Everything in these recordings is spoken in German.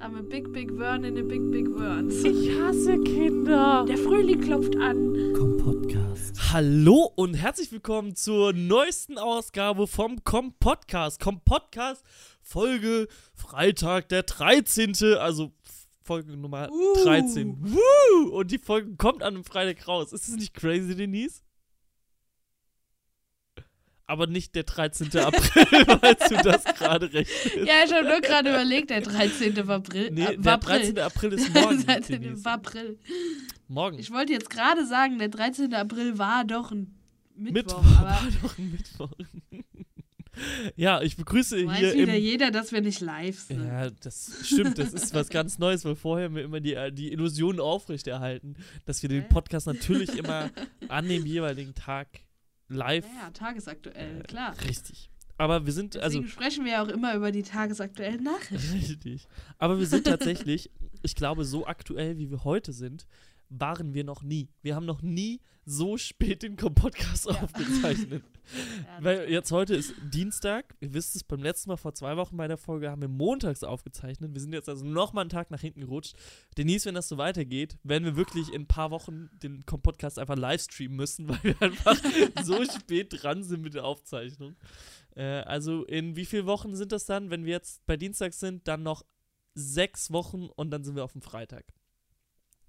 I'm a big, big Wern in a big, big Werns. Ich hasse Kinder. Der Frühling klopft an. Komm Podcast. Hallo und herzlich willkommen zur neuesten Ausgabe vom Com Podcast. Com Podcast Folge Freitag der 13. Also Folge Nummer Uh. 13. Woo! Und die Folge kommt an einem Freitag raus. Ist das nicht crazy, Denise? Aber nicht der 13. April, weil du das gerade rechnest. Ja, ich habe nur gerade überlegt, der 13. war April. Nee, äh, der war 13. April ist morgen. 13. Denise. war April. Morgen. Ich wollte jetzt gerade sagen, der 13. April war doch ein Mittwoch, Mittwoch. War doch ein Mittwoch. ja, ich begrüße weiß hier wieder im jeder, dass wir nicht live sind. Ja, das stimmt, das ist was ganz Neues, weil vorher wir immer die, äh, die Illusion aufrechterhalten, dass wir den. Podcast natürlich immer an dem jeweiligen Tag live. Ja, tagesaktuell, klar. Richtig. Aber wir sind, also, Deswegen sprechen wir ja auch immer über die tagesaktuellen Nachrichten. richtig. Aber wir sind tatsächlich, ich glaube, so aktuell, wie wir heute sind, waren wir noch nie. Wir haben noch nie so spät den Podcast Ja. aufgezeichnet. Weil jetzt heute ist Dienstag. Ihr wisst es, beim letzten Mal vor zwei Wochen bei der Folge haben wir montags aufgezeichnet. Wir sind jetzt also nochmal einen Tag nach hinten gerutscht. Denise, wenn das so weitergeht, werden wir wirklich in ein paar Wochen den Podcast einfach live streamen müssen, weil wir einfach so spät dran sind mit der Aufzeichnung. Äh, also in wie vielen Wochen sind das dann, wenn wir jetzt bei Dienstag sind, dann noch sechs Wochen und dann sind wir auf dem Freitag.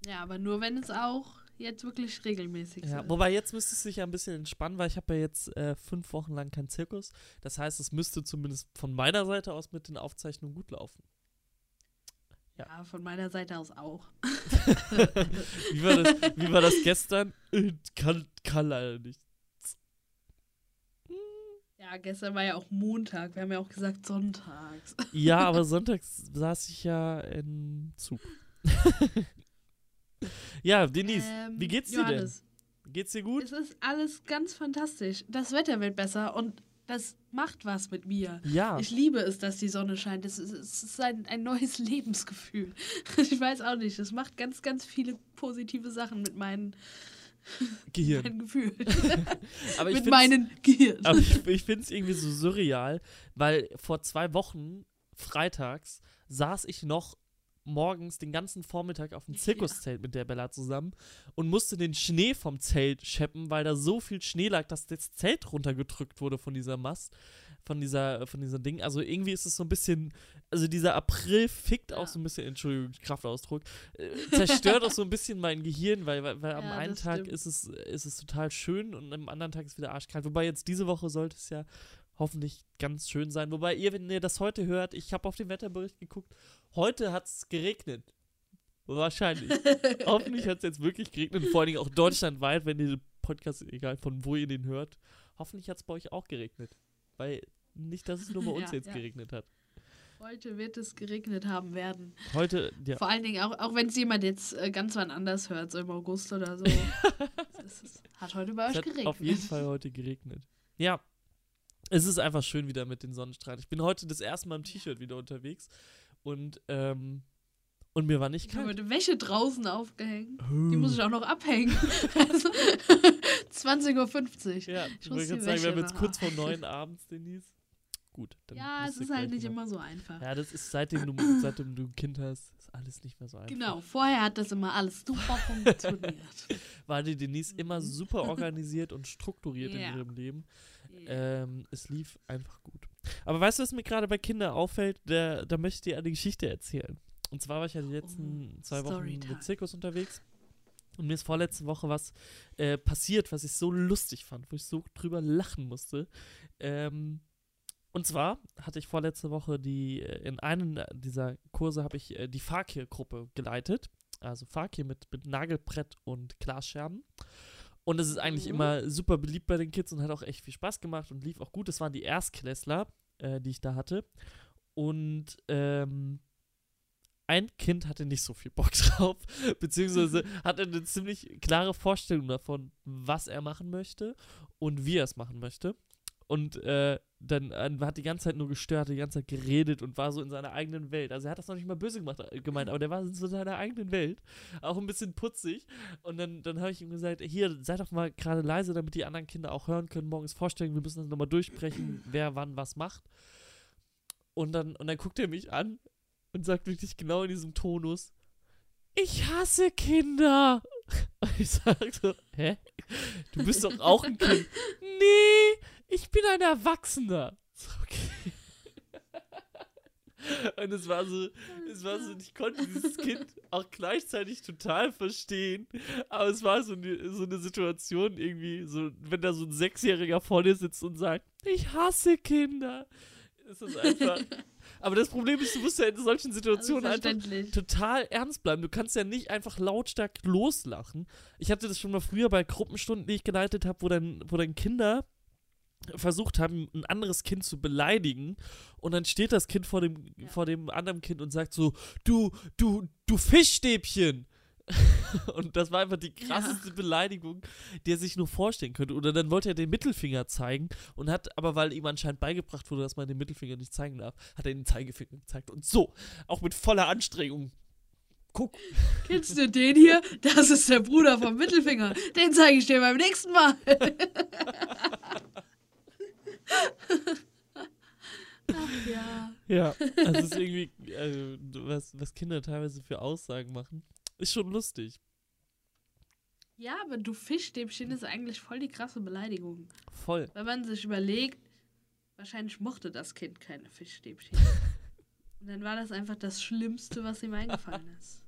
ja, aber nur wenn es auch jetzt wirklich regelmäßig Ja, wobei jetzt müsste es sich ja ein bisschen entspannen, weil ich habe ja jetzt äh, fünf Wochen lang keinen Zirkus. Das heißt, es müsste zumindest von meiner Seite aus mit den Aufzeichnungen gut laufen. Ja, von meiner Seite aus auch. Wie war das, wie war das gestern? Äh, Kann, kann leider nicht. Ja, gestern war ja auch Montag. Wir haben ja auch gesagt sonntags. Ja, aber sonntags saß ich ja im Zug. ja, Denise, Ähm, wie geht's dir Johannes, denn? Geht's dir gut? Es ist alles ganz fantastisch. Das Wetter wird besser und das macht was mit mir. Ja. Ich liebe es, dass die Sonne scheint. Es ist, es ist ein, ein neues Lebensgefühl. Ich weiß auch nicht. Es macht ganz, ganz viele positive Sachen mit meinen, Gehirn. meinen Gefühlen. Aber mit meinen Gehirn. Aber ich, ich finde es irgendwie so surreal, weil vor zwei Wochen, freitags, saß ich noch morgens den ganzen Vormittag auf dem Ja. Zirkuszelt mit der Bella zusammen und musste den Schnee vom Zelt scheppen, weil da so viel Schnee lag, dass das Zelt runtergedrückt wurde von dieser Mast, von dieser, von dieser Ding. Also irgendwie ist es so ein bisschen, also dieser April fickt auch Ja. so ein bisschen, Entschuldigung, Kraftausdruck, äh, zerstört auch so ein bisschen mein Gehirn, weil, weil, weil am Ja, einen das Tag stimmt. ist es, ist es total schön und am anderen Tag ist wieder arschkalt. Wobei jetzt diese Woche sollte es ja hoffentlich ganz schön sein. Wobei ihr, wenn ihr das heute hört, ich habe auf den Wetterbericht geguckt, heute hat es geregnet. Wahrscheinlich. hoffentlich hat es jetzt wirklich geregnet. Vor allen Dingen auch deutschlandweit, wenn ihr den Podcast, egal von wo ihr den hört, hoffentlich hat es bei euch auch geregnet. Weil nicht, dass es nur bei uns Ja, jetzt ja. geregnet hat. Heute wird es geregnet haben werden. Heute, ja. Vor allen Dingen, auch, auch wenn es jemand jetzt äh, ganz wann anders hört, so im August oder so. es ist, hat heute bei Es euch geregnet. auf jeden Fall heute geregnet. Ja. Es ist einfach schön wieder mit den Sonnenstrahlen. Ich bin heute das erste Mal im T-Shirt wieder unterwegs und, ähm, und mir war nicht Ich habe kalt. heute Wäsche draußen aufgehängt. Die Hm. muss ich auch noch abhängen. Also, 20.50 Uhr. Ja, Ich muss die sagen, wir haben jetzt kurz vor neun abends, Denise. Gut, dann Ja, es ist halt nicht immer so einfach. Ja, das ist seitdem du, seitdem du ein Kind hast, ist alles nicht mehr so einfach. Genau, vorher hat das immer alles super funktioniert. War die Denise immer super organisiert und strukturiert Ja. in ihrem Leben. Ähm, es lief einfach gut. Aber weißt du, was mir gerade bei Kindern auffällt? Da, da möchte ich dir eine Geschichte erzählen. Und zwar war ich ja die letzten Oh, zwei Wochen Storytime. mit Zirkus unterwegs. Und mir ist vorletzte Woche was äh, passiert, was ich so lustig fand, wo ich so drüber lachen musste. Ähm, und zwar hatte ich vorletzte Woche die, äh, in einem dieser Kurse habe ich äh, die Fakir-Gruppe geleitet. Also Fakir mit, mit Nagelbrett und Glasscherben. Und es ist eigentlich Mhm. immer super beliebt bei den Kids und hat auch echt viel Spaß gemacht und lief auch gut. Das waren die Erstklässler, äh, die ich da hatte. Und ähm, ein Kind hatte nicht so viel Bock drauf, beziehungsweise hatte eine ziemlich klare Vorstellung davon, was er machen möchte und wie er es machen möchte. Und äh, dann äh, hat die ganze Zeit nur gestört, die ganze Zeit geredet und war so in seiner eigenen Welt. Also er hat das noch nicht mal böse gemacht, äh, gemeint, aber der war so in seiner eigenen Welt. Auch ein bisschen putzig. Und dann, dann habe ich ihm gesagt, hier, sei doch mal gerade leise, damit die anderen Kinder auch hören können, morgens vorstellen, wir müssen das nochmal durchsprechen, wer wann was macht. Und dann, und dann guckt er mich an und sagt wirklich genau in diesem Tonus, ich hasse Kinder. Und ich sage so, hä? Du bist doch auch ein Kind. Nee, ich bin ein Erwachsener. So, okay. Und es war so, es war so, ich konnte dieses Kind auch gleichzeitig total verstehen. Aber es war so eine, so eine Situation irgendwie, so, wenn da so ein Sechsjähriger vor dir sitzt und sagt, ich hasse Kinder. Ist einfach. Aber das Problem ist, du musst ja in solchen Situationen Also einfach total ernst bleiben. Du kannst ja nicht einfach lautstark loslachen. Ich hatte das schon mal früher bei Gruppenstunden, die ich geleitet habe, wo dann, wo dann Kinder versucht haben, ein anderes Kind zu beleidigen und dann steht das Kind vor dem, Ja. vor dem anderen Kind und sagt so, du, du, du Fischstäbchen. und das war einfach die krasseste Beleidigung, die er sich nur vorstellen könnte. Oder dann wollte er den Mittelfinger zeigen und hat, aber weil ihm anscheinend beigebracht wurde, dass man den Mittelfinger nicht zeigen darf, hat er den Zeigefinger gezeigt. Und so, auch mit voller Anstrengung. Guck, Kennst du den hier? Das ist der Bruder vom Mittelfinger. Den zeige ich dir beim nächsten Mal. Ach ja. Ja, also es ist irgendwie, also, was, was Kinder teilweise für Aussagen machen, ist schon lustig. Ja, aber du Fischstäbchen ist eigentlich voll die krasse Beleidigung. Voll. Wenn man sich überlegt, wahrscheinlich mochte das Kind keine Fischstäbchen. Und dann war das einfach das Schlimmste, was ihm eingefallen ist.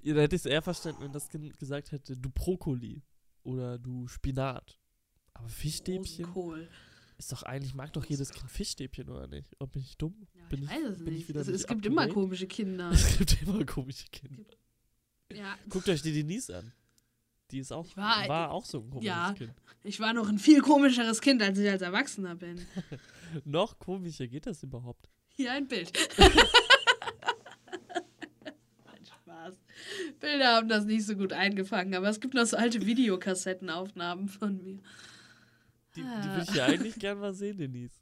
Ja, da hätte ich es eher verstanden, wenn das Kind gesagt hätte, du Brokkoli oder du Spinat. Aber Fischstäbchen Rosenkohl. Ist doch eigentlich, mag doch jedes Kind Fischstäbchen, oder nicht? Ob bin ich dumm? Ja, Bin ich ich- weiß es bin ich nicht. wieder Es, nicht es gibt immer komische Kinder. Es gibt immer komische Kinder. Ja, Guckt euch die Denise an. Die ist auch, Ich war- war, auch so ein komisches ja. Kind. ich war noch ein viel komischeres Kind, als ich als Erwachsener bin. Noch komischer geht das überhaupt. Hier ein Bild. Spaß. Bilder haben das nicht so gut eingefangen, aber es gibt noch so alte Videokassettenaufnahmen von mir. Die, die Ah. würde ich ja eigentlich gern mal sehen, Denise.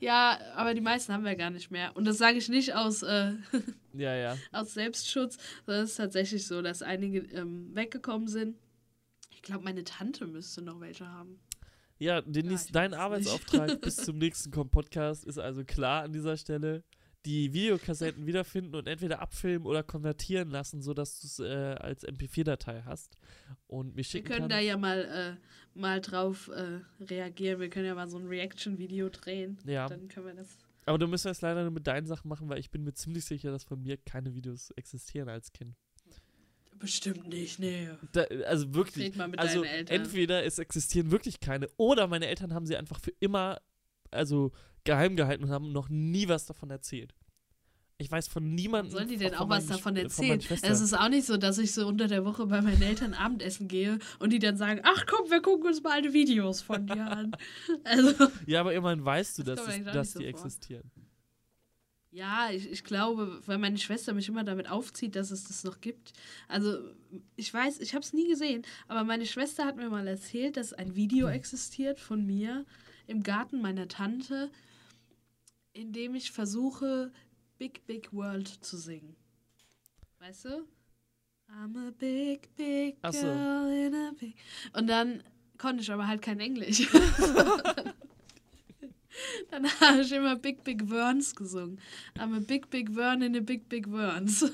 Ja, aber die meisten haben wir gar nicht mehr. Und das sage ich nicht aus, äh, Ja, ja. aus Selbstschutz, sondern es ist tatsächlich so, dass einige ähm, weggekommen sind. Ich glaube, meine Tante müsste noch welche haben. Ja, Denise, ich dein Arbeitsauftrag bis zum nächsten Podcast ist also klar an dieser Stelle. Die Videokassetten wiederfinden und entweder abfilmen oder konvertieren lassen, sodass du es äh, als MP4-Datei hast und mir Wir schicken können kannst. da ja mal, äh, mal drauf äh, reagieren. Wir können ja mal so ein Reaction-Video drehen. Ja. Dann können wir das. Aber du müsstest es leider nur mit deinen Sachen machen, weil ich bin mir ziemlich sicher, dass von mir keine Videos existieren als Kind. Bestimmt nicht, nee. Da, also wirklich. Also entweder es existieren wirklich keine oder meine Eltern haben sie einfach für immer also geheim gehalten und haben noch nie was davon erzählt. Ich weiß von niemandem. Sollen die denn auch was davon meinen erzählen? Es ist auch nicht so, dass ich so unter der Woche bei meinen Eltern Abendessen gehe und die dann sagen, ach komm, wir gucken uns mal alte Videos von dir an. Also, Ja, aber immerhin weißt du, Das dass, es, dass die so vor. existieren. ja, ich, ich glaube, weil meine Schwester mich immer damit aufzieht, dass es das noch gibt. Also, ich weiß, ich habe es nie gesehen, aber meine Schwester hat mir mal erzählt, dass ein Video existiert von mir im Garten meiner Tante, in dem ich versuche, Big Big World zu singen. Weißt du? I'm a big, big Ach so. girl in a big... Und dann konnte ich aber halt kein Englisch. dann habe ich immer Big Big Worms gesungen. I'm a big, big Wern in a big, big Worms.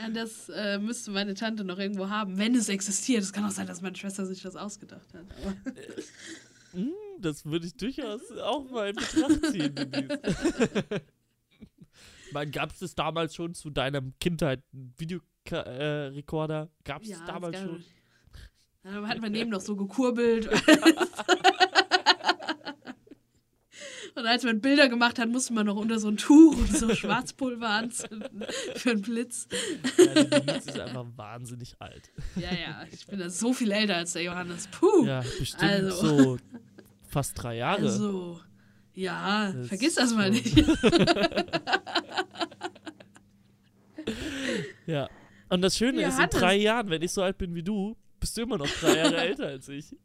ja, das äh, müsste meine Tante noch irgendwo haben, wenn es existiert. Es kann auch sein, dass meine Schwester sich das ausgedacht hat. Hm, das würde ich durchaus auch mal in Betracht ziehen. Denise. Gab es das damals schon zu deiner Kindheit einen Videorekorder? Äh? Gab es ja, das das damals kann- schon? Dann hat man neben noch so gekurbelt. Und als man Bilder gemacht hat, musste man noch unter so ein Tuch und so Schwarzpulver anzünden für einen Blitz. Ja, die Denise ist einfach wahnsinnig alt. Ja, ja, ich bin da so viel älter als der Johannes. Puh. Ja, bestimmt Also. so fast drei Jahre. Also, ja, Das vergiss das mal nicht. Ja. Und das Schöne ist, in Johannes. drei Jahren, wenn ich so alt bin wie du, bist du immer noch drei Jahre älter als ich.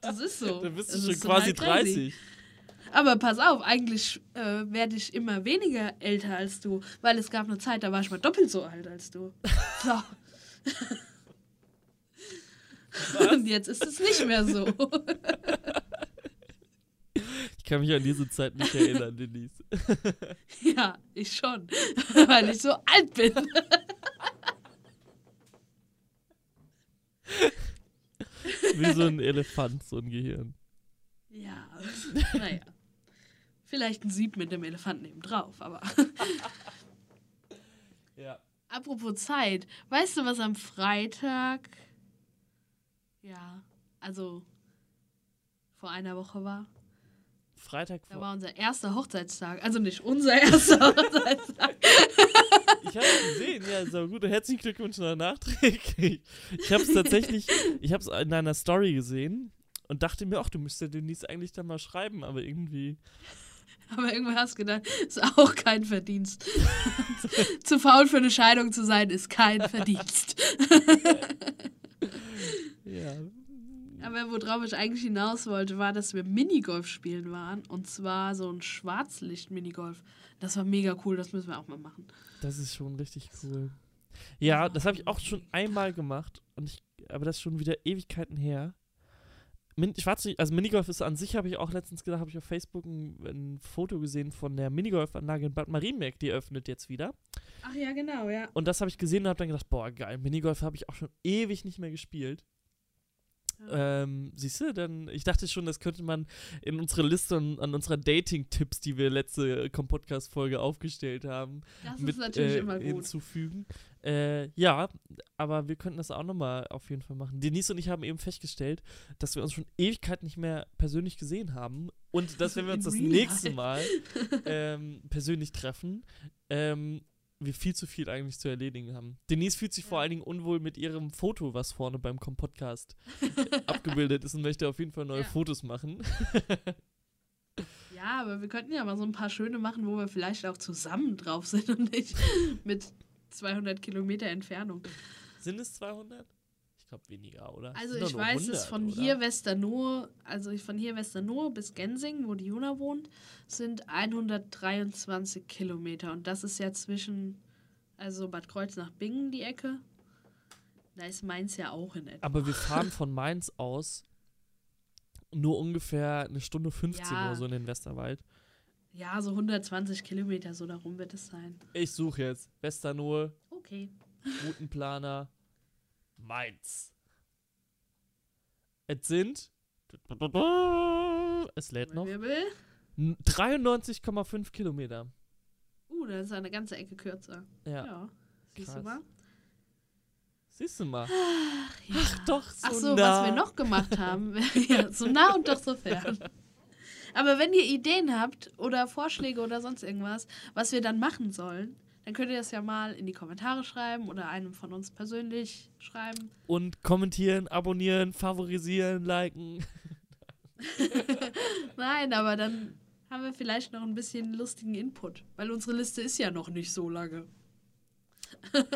Das ist so. Dann bist du Das schon quasi total crazy. 30. Aber pass auf, eigentlich äh, werde ich immer weniger älter als du, weil es gab eine Zeit, da war ich mal doppelt so alt als du. So. Und jetzt ist es nicht mehr so. Ich kann mich an diese Zeit nicht erinnern, Denise. Ja, ich schon. Weil ich so alt bin. Wie so ein Elefant, so ein Gehirn. Ja, naja. Vielleicht ein Sieb mit dem Elefanten neben drauf, aber. Ja. Apropos Zeit, weißt du, was am Freitag. Ja, also vor einer Woche war? Freitag Da war unser erster Hochzeitstag. Also nicht unser erster Hochzeitstag. Ich habe es gesehen, ja, so gut. Herzlichen Glückwunsch noch nachträglich. Ich habe es tatsächlich, ich habe es in deiner Story gesehen und dachte mir, ach, du müsstest Denise eigentlich da mal schreiben, aber irgendwie. Aber irgendwann hast du gedacht, ist auch kein Verdienst. zu faul für eine Scheidung zu sein, ist kein Verdienst. Ja. Aber worauf ich eigentlich hinaus wollte, war, dass wir Minigolf spielen waren. Und zwar so ein Schwarzlicht-Minigolf. Das war mega cool, das müssen wir auch mal machen. Das ist schon richtig cool. Ja, das habe ich auch schon einmal gemacht, und ich, aber das ist schon wieder Ewigkeiten her. Min Schwarz, also Minigolf ist an sich, habe ich auch letztens gedacht, habe ich auf Facebook ein, ein Foto gesehen von der Minigolfanlage in Bad Marienberg, die öffnet jetzt wieder. Ach ja, genau, ja. Und das habe ich gesehen und habe dann gedacht, boah, geil, Minigolf habe ich auch schon ewig nicht mehr gespielt. Ähm, siehst du, dann, ich dachte schon, das könnte man in unsere Liste an, an unserer Dating-Tipps, die wir letzte Podcast-Folge aufgestellt haben, Das mit äh, hinzufügen. Äh, ja, aber wir könnten das auch nochmal auf jeden Fall machen. Denise und ich haben eben festgestellt, dass wir uns schon Ewigkeit nicht mehr persönlich gesehen haben und dass wenn wir uns das nächste. Mal ähm, persönlich treffen, ähm, wir viel zu viel eigentlich zu erledigen haben. Denise fühlt sich vor Ja. allen Dingen unwohl mit ihrem Foto, was vorne beim Com-Podcast abgebildet ist und möchte auf jeden Fall neue Ja. Fotos machen. Ja, aber wir könnten ja mal so ein paar schöne machen, wo wir vielleicht auch zusammen drauf sind und nicht mit 200 Kilometer Entfernung. Sind es 200? Ich glaube weniger, oder? Also ich weiß es 100, von oder? hier Westernohe, also von hier Westernohe bis Gensing, wo die Juna wohnt, sind 123 Kilometer. Und das ist ja zwischen, also Bad Kreuznach Bingen die Ecke. Da ist Mainz ja auch in etwa. Aber wir fahren von Mainz aus nur ungefähr eine Stunde 15 Ja. oder so in den Westerwald. Ja, so 120 Kilometer, so darum wird es sein. Ich suche jetzt Westernohe, Okay. Routenplaner, Mainz. Es sind. Es lädt noch. Wirbel. n- 93,5 Kilometer. Uh, das ist eine ganze Ecke kürzer. Ja. Ja. Siehst Krass. du mal? Siehst du mal. Ja. Ach doch, so Ach so, nah. was wir noch gemacht haben. ja, so nah und doch so fern. Aber wenn ihr Ideen habt oder Vorschläge oder sonst irgendwas, was wir dann machen sollen, dann könnt ihr das ja mal in die Kommentare schreiben oder einem von uns persönlich schreiben. Und kommentieren, abonnieren, favorisieren, liken. Nein, aber dann haben wir vielleicht noch ein bisschen lustigen Input, weil unsere Liste ist ja noch nicht so lange. Ein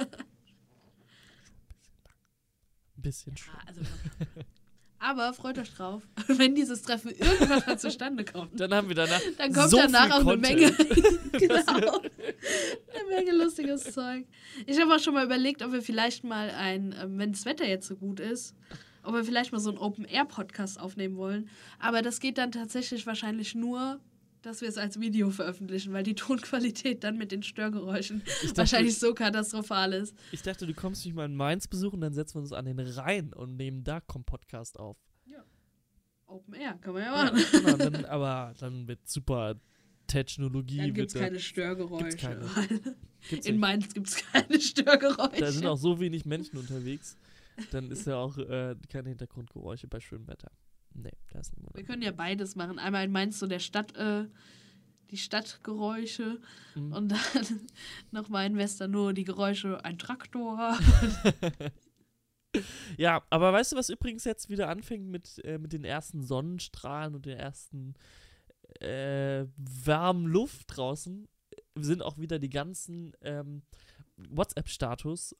bisschen schön. Ja, also aber freut euch drauf, wenn dieses Treffen irgendwann mal zustande kommt. Dann haben wir danach. Dann kommt so danach viel auch eine. Menge. genau. Eine Menge lustiges Zeug. Ich habe auch schon mal überlegt, ob wir vielleicht mal ein, ähm, wenn das Wetter jetzt so gut ist, ob wir vielleicht mal so einen Open-Air-Podcast aufnehmen wollen. Aber das geht dann tatsächlich wahrscheinlich nur, dass wir es als Video veröffentlichen, weil die Tonqualität dann mit den Störgeräuschen dachte, wahrscheinlich so katastrophal ist. ich dachte, du kommst mich mal in Mainz besuchen, dann setzen wir uns an den Rhein und nehmen da Podcast auf. Open Air, kann man ja Ja, machen. genau, dann, aber dann mit super Technologie. Dann gibt es keine Störgeräusche. Gibt's keine. Gibt's In. Mainz gibt es keine Störgeräusche. Da sind auch so wenig Menschen unterwegs. Dann ist ja auch äh, keine Hintergrundgeräusche bei schönem Wetter. Nee, da ist niemand. Wir können ja beides machen. Einmal in Mainz so der Stadt, äh, die Stadtgeräusche Mhm. und dann nochmal in Wester nur die Geräusche, ein Traktor. Ja, aber weißt du, was übrigens jetzt wieder anfängt mit, äh, mit den ersten Sonnenstrahlen und der ersten äh, warmen Luft draußen? Sind auch wieder die ganzen ähm, WhatsApp-Status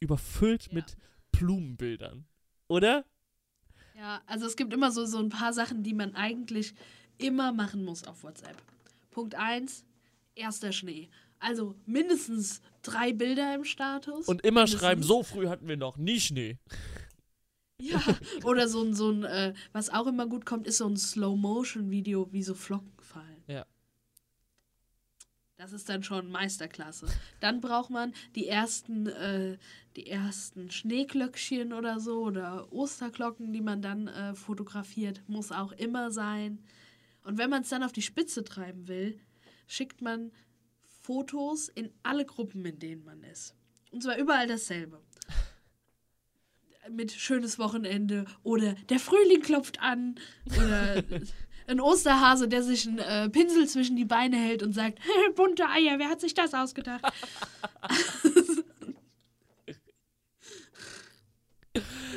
überfüllt Ja. mit Blumenbildern. Oder? Ja, also es gibt immer so, so ein paar Sachen, die man eigentlich immer machen muss auf WhatsApp. Punkt 1, erster Schnee. Also mindestens drei Bilder im Status. Und immer Mindestens. schreiben, so früh hatten wir noch nie Schnee. Ja, oder so ein, so ein äh, was auch immer gut kommt, ist so ein Slow-Motion-Video, wie so Flocken fallen. Ja. Das ist dann schon Meisterklasse. Dann braucht man die ersten, äh, die ersten Schneeglöckchen oder so oder Osterglocken, die man dann äh, fotografiert. Muss auch immer sein. Und wenn man es dann auf die Spitze treiben will, schickt man Fotos in alle Gruppen, in denen man ist. Und zwar überall dasselbe. Mit schönes Wochenende oder der Frühling klopft an oder ein Osterhase, der sich einen äh, Pinsel zwischen die Beine hält und sagt, bunte Eier, wer hat sich das ausgedacht?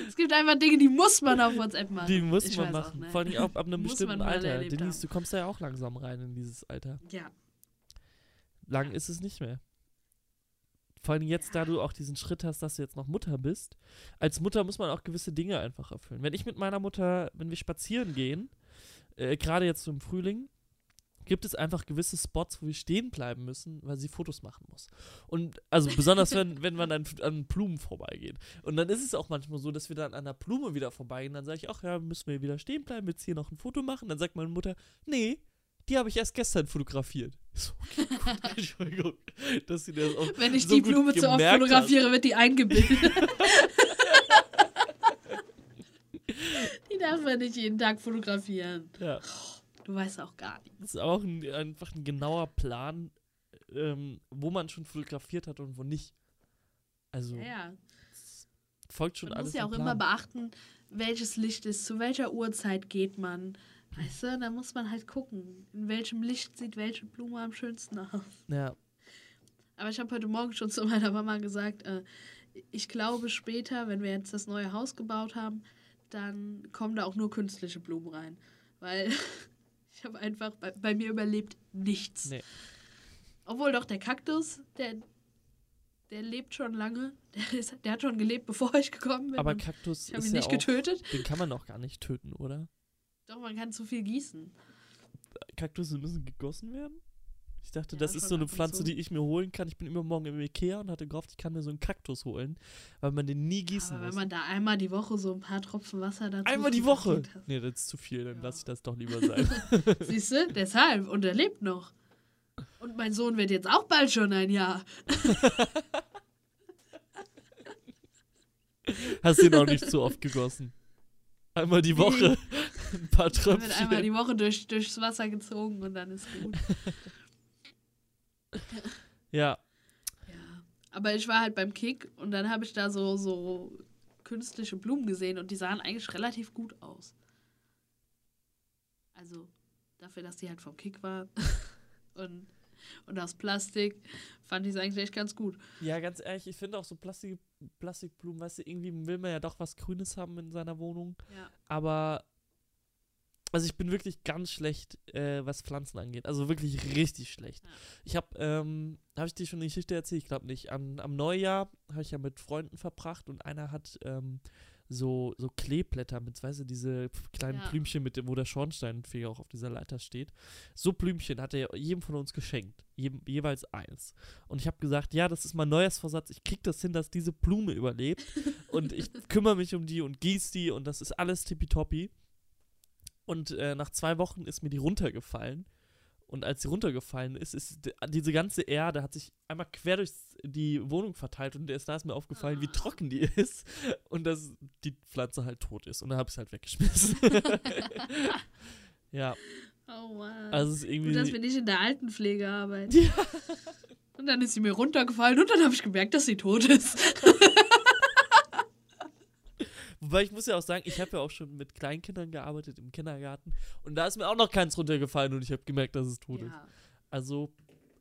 es gibt einfach Dinge, die muss man auf WhatsApp machen. Die muss Ich man machen. auch, ne? Vor allem auch ab einem bestimmten Alter. Denise, du kommst da ja auch langsam rein in dieses Alter. Ja. Lang ist es nicht mehr. Vor allem jetzt, da du auch diesen Schritt hast, dass du jetzt noch Mutter bist. Als Mutter muss man auch gewisse Dinge einfach erfüllen. Wenn ich mit meiner Mutter, wenn wir spazieren gehen, äh, gerade jetzt im Frühling, gibt es einfach gewisse Spots, wo wir stehen bleiben müssen, weil sie Fotos machen muss. Und also besonders, wenn, wenn man an, an Blumen vorbeigeht. Und dann ist es auch manchmal so, dass wir dann an der Blume wieder vorbeigehen. Dann sage ich, ach ja, müssen wir wieder stehen bleiben, jetzt hier noch ein Foto machen. Dann sagt meine Mutter, nee, die habe ich erst gestern fotografiert. So, okay, gut, Entschuldigung, dass sie das auch Wenn ich so die Blume zu oft gemerkt hat. fotografiere, wird die eingebildet. Darf man nicht jeden Tag fotografieren. Ja, Du weißt auch gar nicht. das ist auch ein, einfach ein genauer Plan, ähm, wo man schon fotografiert hat und wo nicht. Also Ja, ja. folgt schon Man alles. muss ja auch dem immer Plan. beachten, welches Licht ist, zu welcher Uhrzeit geht man. Weißt du, da muss man halt gucken, in welchem Licht sieht welche Blume am schönsten aus. Ja, Aber ich habe heute Morgen schon zu meiner Mama gesagt, äh, ich glaube später, wenn wir jetzt das neue Haus gebaut haben, dann kommen da auch nur künstliche Blumen rein. Weil ich habe einfach, bei, bei mir überlebt nichts. Nee. Obwohl doch der Kaktus, der, der lebt schon lange. Der, ist, der hat schon gelebt, bevor ich gekommen bin. aber Kaktus ich ist ihn ja nicht auch, getötet. den kann man auch gar nicht töten, oder? Doch, man kann zu viel gießen. Kaktusse müssen gegossen werden? Ich dachte, Ja, das ist so eine Pflanze, zu. die ich mir holen kann. Ich bin immer morgen im Ikea und hatte gehofft, ich kann mir so einen Kaktus holen, weil man den nie gießen Aber wenn muss. man da einmal die Woche so ein paar Tropfen Wasser dazu Einmal die Woche! Nee, das ist zu viel, dann Ja. lasse ich das doch lieber sein. Siehst du? Deshalb. Und er lebt noch. Und mein Sohn wird jetzt auch bald schon ein Jahr. Hast den auch nicht zu oft gegossen. Einmal die Woche ein paar Er wird einmal Tröpfchen. die Woche durch, durchs Wasser gezogen und dann ist gut. Ja, Ja. Aber ich war halt beim Kick und dann habe ich da so, so künstliche Blumen gesehen und die sahen eigentlich relativ gut aus. Also dafür, dass die halt vom Kick waren und, und aus Plastik, fand ich es eigentlich echt ganz gut. ja, ganz ehrlich, ich finde auch so Plastik, Plastikblumen, weißt du, irgendwie will man ja doch was Grünes haben in seiner Wohnung. Ja. Aber also ich bin wirklich ganz schlecht, äh, was Pflanzen angeht. Also wirklich richtig schlecht. Ich habe, ähm, habe ich dir schon eine Geschichte erzählt? Ich glaube nicht. An, am Neujahr habe ich ja mit Freunden verbracht und einer hat ähm, so, so Kleeblätter mit, weißt du, diese kleinen Ja. Blümchen, mit dem, wo der Schornsteinfeger auch auf dieser Leiter steht. So Blümchen hat er jedem von uns geschenkt. Jedem, jeweils eins. Und ich habe gesagt, ja, das ist mein Neujahrsvorsatz. Ich krieg das hin, dass diese Blume überlebt. und ich kümmere mich um die und gieße die und das ist alles tippitoppi. Und äh, nach zwei Wochen ist mir die runtergefallen. Und als sie runtergefallen ist, ist diese ganze Erde hat sich einmal quer durch die Wohnung verteilt und erst da ist mir aufgefallen, wie Ah. trocken die ist und dass die Pflanze halt tot ist. Und dann habe ich es halt weggeschmissen. ja, Oh Mann. also es ist Gut, dass wir irgendwie. nicht in der Altenpflege arbeiten. Ja. Und dann ist sie mir runtergefallen und dann habe ich gemerkt, dass sie tot ist. Wobei ich muss ja auch sagen, ich habe ja auch schon mit Kleinkindern gearbeitet im Kindergarten und da ist mir auch noch keins runtergefallen und ich habe gemerkt, dass es tot ist. Ja. Also.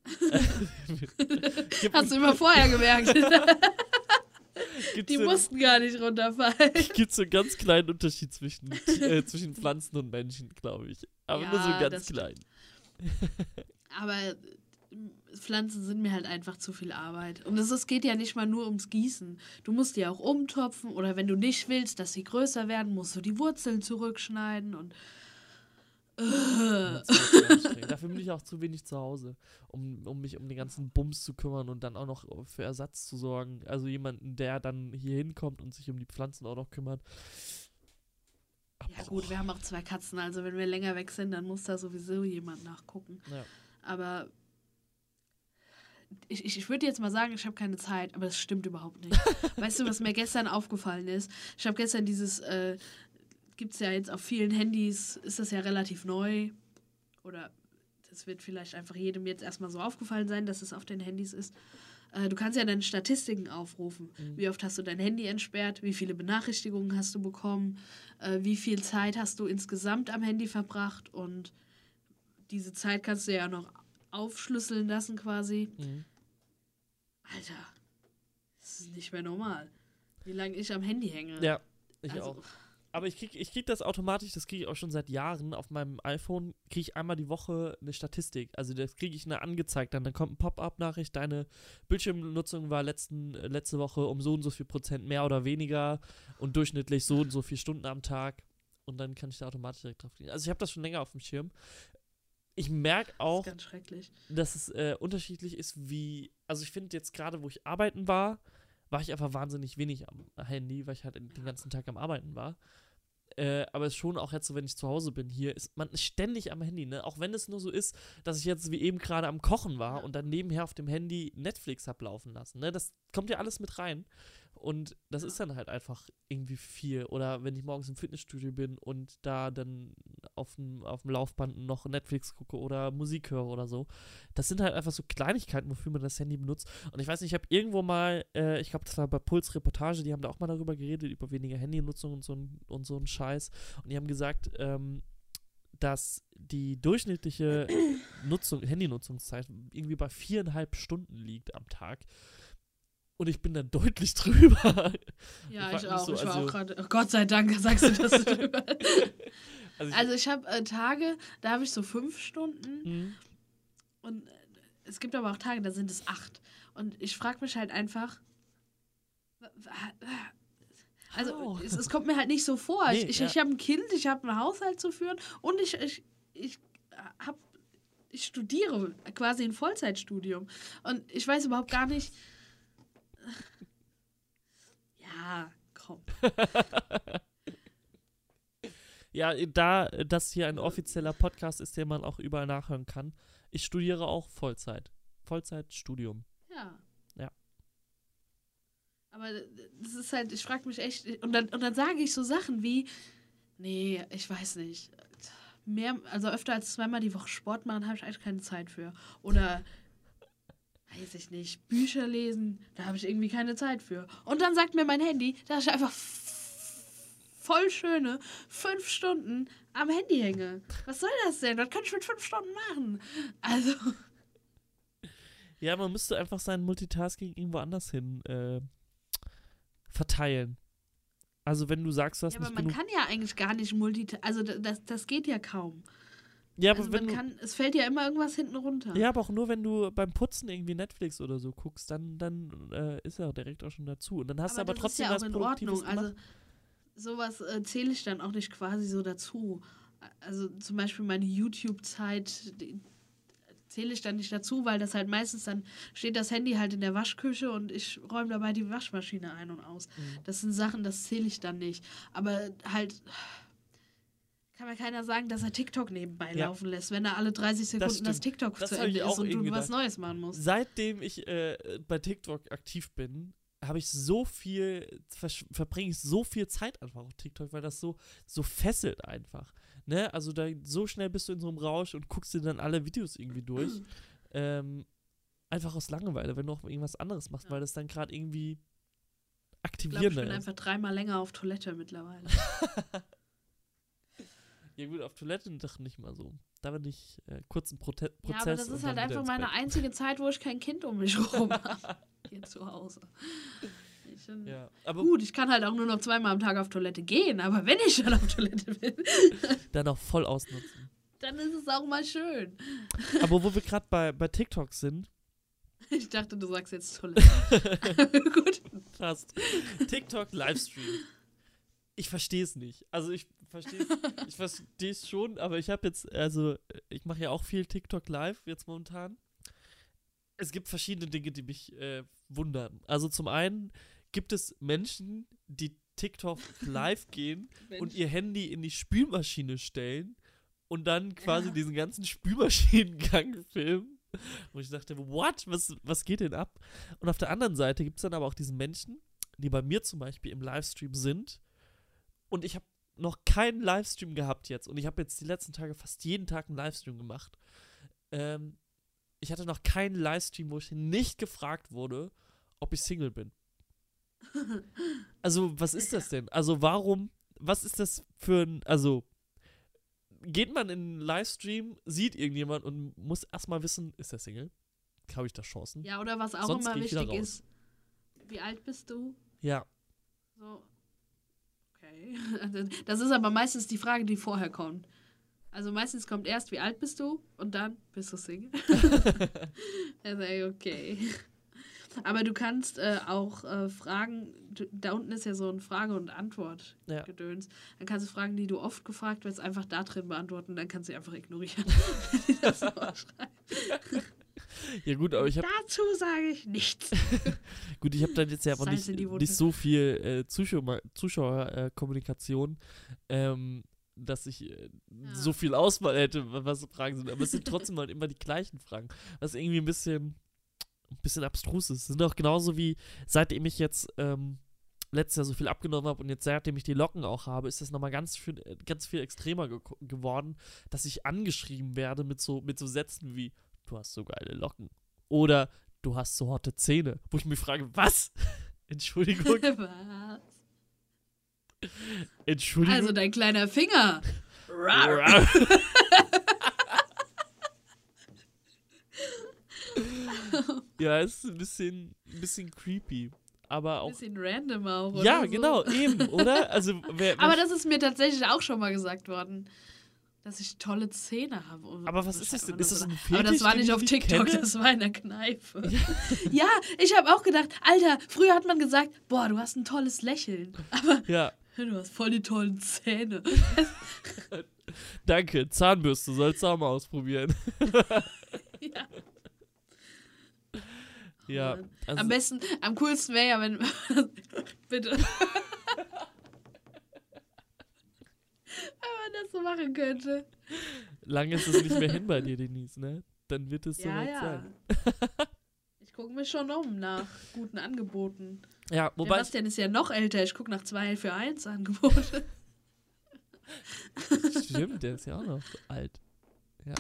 Hast du immer vorher gemerkt. Die so- mussten gar nicht runterfallen. gibt so einen ganz kleinen Unterschied zwischen, äh, zwischen Pflanzen und Menschen, glaube ich. Aber nur so Ja, ganz klein. Aber Pflanzen sind mir halt einfach zu viel Arbeit. Und es, geht ja nicht mal nur ums Gießen. Du musst die auch umtopfen oder wenn du nicht willst, dass sie größer werden, musst du die Wurzeln zurückschneiden und anstrengend. Dafür bin ich auch zu wenig zu Hause, um, um mich um den ganzen Bums zu kümmern und dann auch noch für Ersatz zu sorgen. Also jemanden, der dann hier hinkommt und sich um die Pflanzen auch noch kümmert. Ja gut, wir haben auch zwei Katzen, also wenn wir länger weg sind, dann muss da sowieso jemand nachgucken. Ja. Aber ich, ich, ich würde jetzt mal sagen, ich habe keine Zeit, aber das stimmt überhaupt nicht. weißt du, was mir gestern aufgefallen ist? Ich habe gestern dieses, äh, gibt es ja jetzt auf vielen Handys, ist das ja relativ neu. Oder das wird vielleicht einfach jedem jetzt erstmal so aufgefallen sein, dass es auf den Handys ist. Äh, du kannst ja deine Statistiken aufrufen. Mhm. Wie oft hast du dein Handy entsperrt? Wie viele Benachrichtigungen hast du bekommen? Äh, wie viel Zeit hast du insgesamt am Handy verbracht? Und diese Zeit kannst du ja noch aufschlüsseln lassen quasi. Mhm. Alter, das ist nicht mehr normal. Wie lange ich am Handy hänge. Ja, ich also, auch. Aber ich krieg, ich krieg das automatisch, das kriege ich auch schon seit Jahren. Auf meinem iPhone kriege ich einmal die Woche eine Statistik. Also das kriege ich eine angezeigt. Dann, dann kommt ein Pop-up-Nachricht, deine Bildschirmnutzung war letzten, letzte Woche um so und so viel Prozent mehr oder weniger und durchschnittlich so und so viele Stunden am Tag. Und dann kann ich da automatisch direkt drauf klicken. Also ich habe das schon länger auf dem Schirm. Ich merke Das auch, schrecklich. dass es äh, unterschiedlich ist, wie. Also ich finde jetzt gerade, wo ich arbeiten war, war ich einfach wahnsinnig wenig am Handy, weil ich halt den ganzen Tag am Arbeiten war. Äh, aber es ist schon auch jetzt so, wenn ich zu Hause bin, hier ist man ständig am Handy, ne? Auch wenn es nur so ist, dass ich jetzt wie eben gerade am Kochen war und dann nebenher auf dem Handy Netflix hab laufen lassen, ne? Das kommt ja alles mit rein. Und das Ja. ist dann halt einfach irgendwie viel. Oder wenn ich morgens im Fitnessstudio bin und da dann auf dem, auf dem Laufband noch Netflix gucke oder Musik höre oder so. Das sind halt einfach so Kleinigkeiten, wofür man das Handy benutzt. Und ich weiß nicht, ich habe irgendwo mal, äh, ich glaube, das war bei Puls Reportage, die haben da auch mal darüber geredet, über weniger Handynutzung und so, und so einen Scheiß. Und die haben gesagt, ähm, dass die durchschnittliche Nutzung, Handynutzungszeit irgendwie bei viereinhalb Stunden liegt am Tag. Und ich bin da deutlich drüber. Ja, Ich ich, auch. so, ich war also- auch gerade. Oh Gott sei Dank sagst du das drüber. Also ich, Also ich habe äh, Tage, da habe ich so fünf Stunden Mhm. und äh, es gibt aber auch Tage, da sind es acht. Und ich frage mich halt einfach. wa- Also How? es, es kommt mir halt nicht so vor. Nee, ich ich, ja. ich habe ein Kind, ich habe einen Haushalt zu führen und ich, ich, ich habe ich studiere quasi ein Vollzeitstudium und ich weiß überhaupt gar nicht. Ja, komm. Ja, da das hier ein offizieller Podcast ist, den man auch überall nachhören kann. Ich studiere auch Vollzeit. Vollzeitstudium. Ja. Ja. Aber das ist halt, ich frage mich echt, und dann, und dann sage ich so Sachen wie, nee, ich weiß nicht. Mehr, also öfter als zweimal die Woche Sport machen, habe ich eigentlich keine Zeit für. Oder, weiß ich nicht, Bücher lesen, da habe ich irgendwie keine Zeit für. Und dann sagt mir mein Handy, dass ich einfach voll schöne fünf Stunden am Handy hänge. Was soll das denn? Was kann ich mit fünf Stunden machen? Also, Ja, man müsste einfach sein Multitasking irgendwo anders hin äh, verteilen. Also wenn du sagst, du hast ja, aber man genug. kann ja eigentlich gar nicht multitasken. Also da- das, das geht ja kaum. Ja, aber also wenn man du, kann, es fällt ja immer irgendwas hinten runter. ja, aber auch nur wenn du beim Putzen irgendwie Netflix oder so guckst, dann, dann äh, ist er direkt auch schon dazu. Und dann hast du aber das trotzdem ist ja was auch in Produktives Ordnung. Also gemacht. sowas äh, zähle ich dann auch nicht quasi so dazu. Also zum Beispiel meine YouTube-Zeit zähle ich dann nicht dazu, weil das halt meistens dann steht das Handy halt in der Waschküche und ich räume dabei die Waschmaschine ein und aus. Mhm. Das sind Sachen, das zähle ich dann nicht. Aber halt kann mir keiner sagen, dass er TikTok nebenbei Ja. laufen lässt, wenn er alle 30 Sekunden das, stimmt. TikTok Das zu ich Ende ist und du was. Neues machen musst. Seitdem ich äh, bei TikTok aktiv bin, habe ich so viel, verbringe ich so viel Zeit einfach auf TikTok, weil das so, so fesselt einfach. Ne? Also da so schnell bist du in so einem Rausch und guckst dir dann alle Videos irgendwie durch. ähm, einfach aus Langeweile, wenn du auch irgendwas anderes machst, Ja. weil das dann gerade irgendwie Ich glaube, ich aktivierender bin ist. einfach dreimal länger auf Toilette mittlerweile. Ja gut, auf Toilette doch nicht mal so. Da bin ich äh, kurzen Prote Prozess. Ja, aber das ist halt einfach meine einzige Zeit, wo ich kein Kind um mich rum habe. Hier zu Hause. Ich, ähm, Ja, Gut, ich kann halt auch nur noch zweimal am Tag auf Toilette gehen, aber wenn ich schon auf Toilette bin, dann auch voll ausnutzen. dann ist es auch mal schön. aber wo wir gerade bei, bei TikTok sind, Ich dachte, du sagst jetzt Toilette. Gut. Fast. TikTok Livestream. Ich verstehe es nicht. Also ich verstehe ich verstehe es schon, aber ich habe jetzt, also ich mache ja auch viel TikTok live jetzt momentan. Es gibt verschiedene Dinge, die mich äh, wundern. Also zum einen gibt es Menschen, die TikTok live gehen und ihr Handy in die Spülmaschine stellen und dann quasi Ja. diesen ganzen Spülmaschinengang filmen. Wo ich dachte, what? Was, was geht denn ab? Und auf der anderen Seite gibt es dann aber auch diesen Menschen, die bei mir zum Beispiel im Livestream sind. Und ich habe noch keinen Livestream gehabt jetzt. Und ich habe jetzt die letzten Tage fast jeden Tag einen Livestream gemacht. Ähm, ich hatte noch keinen Livestream, wo ich nicht gefragt wurde, ob ich Single bin. Also, was ist das denn? Also, warum, was ist das für ein, also, geht man in einen Livestream, sieht irgendjemand und muss erstmal wissen, ist er Single? Habe ich da Chancen? Ja, oder was auch Sonst immer wichtig ist. Wie alt bist du? Ja. So. Okay. Das ist aber meistens die Frage, die vorher kommt. Also meistens kommt erst, wie alt bist du? Und dann bist du Single. also, okay. Aber du kannst äh, auch äh, Fragen, du, da unten ist ja so ein Frage- und Antwort-Gedöns. Dann kannst du Fragen, die du oft gefragt wirst, einfach da drin beantworten. Dann kannst du sie einfach ignorieren. wenn die das so schreiben. Ja, gut, aber ich habe Dazu sage ich nichts. Gut, ich habe dann jetzt ja aber nicht, nicht so viel äh, Zuschauer, Zuschauerkommunikation, äh, Kommunikation, ähm, dass ich äh, Ja. so viel Auswahl hätte, wa- was so Fragen sind. Aber es sind trotzdem halt immer die gleichen Fragen. Was irgendwie ein bisschen, ein bisschen abstrus ist. Es sind auch genauso wie, seitdem ich jetzt ähm, letztes Jahr so viel abgenommen habe und jetzt seitdem ich die Locken auch habe, ist das nochmal ganz viel, äh, ganz viel extremer ge geworden, dass ich angeschrieben werde mit so, mit so Sätzen wie, du hast so geile Locken. Oder du hast so harte Zähne. Wo ich mich frage, was? Entschuldigung, Was? Entschuldigung. Also dein kleiner Finger. ja, ist ein bisschen, ein bisschen creepy. Aber auch. Bisschen random auch. Ja, so. genau, eben, oder? Also, wer, Aber das ist mir tatsächlich auch schon mal gesagt worden, dass ich tolle Zähne habe. Aber was ist das denn? Ist das ein Aber das Fetisch, war nicht ich auf TikTok, kenne? das war in der Kneipe. Ja, ich habe auch gedacht, Alter, früher hat man gesagt, boah, du hast ein tolles Lächeln. Aber ja, du hast voll die tollen Zähne. danke. Zahnbürste sollst du auch mal ausprobieren. ja. ja, Mann. also, am besten, am coolsten wäre ja, wenn. Bitte. Wenn man das so machen könnte. lange ist es nicht mehr hin bei dir, Denise, ne? Dann wird es Ja, soweit ja. sein. Ich gucke mir schon um nach guten Angeboten. Ja, Wobei Sebastian ist ja noch älter. Ich gucke nach 2 für 1 Angebote. stimmt, der ist ja auch noch alt. Ja.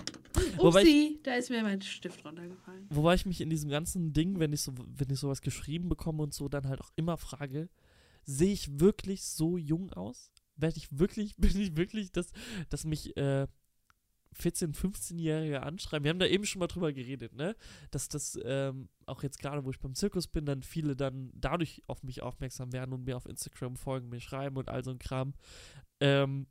Wobei ich, Upsi, da ist mir mein Stift runtergefallen. wobei ich mich in diesem ganzen Ding, wenn ich so, wenn ich sowas geschrieben bekomme und so, dann halt auch immer frage, sehe ich wirklich so jung aus? Werde ich wirklich, bin ich wirklich, dass, dass mich äh, 14-, 15-Jährige anschreiben? Wir haben da eben schon mal drüber geredet, ne? Dass das ähm, auch jetzt gerade, wo ich beim Zirkus bin, dann viele dann dadurch auf mich aufmerksam werden und mir auf Instagram folgen, mir schreiben und all so ein Kram. Ähm,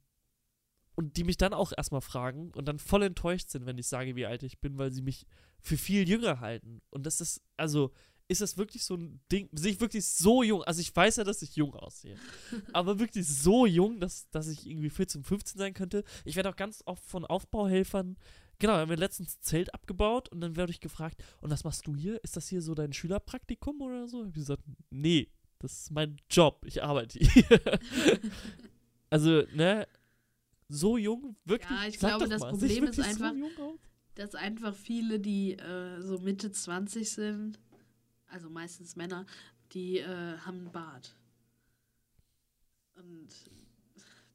und die mich dann auch erstmal fragen und dann voll enttäuscht sind, wenn ich sage, wie alt ich bin, weil sie mich für viel jünger halten. Und das ist, also, ist das wirklich so ein Ding, sehe ich wirklich so jung, also ich weiß ja, dass ich jung aussehe, aber wirklich so jung, dass, dass ich irgendwie 14, 15 sein könnte. Ich werde auch ganz oft von Aufbauhelfern, genau, haben wir letztens ein Zelt abgebaut und dann werde ich gefragt, und was machst du hier? Ist das hier so dein Schülerpraktikum oder so? Ich habe gesagt, nee, das ist mein Job, ich arbeite hier. also, ne, so jung, wirklich. Ja, ich glaube, das mal, Problem ist so einfach- aus? Dass einfach viele, die äh, so Mitte 20 sind, also meistens Männer, die äh, haben einen Bart. Und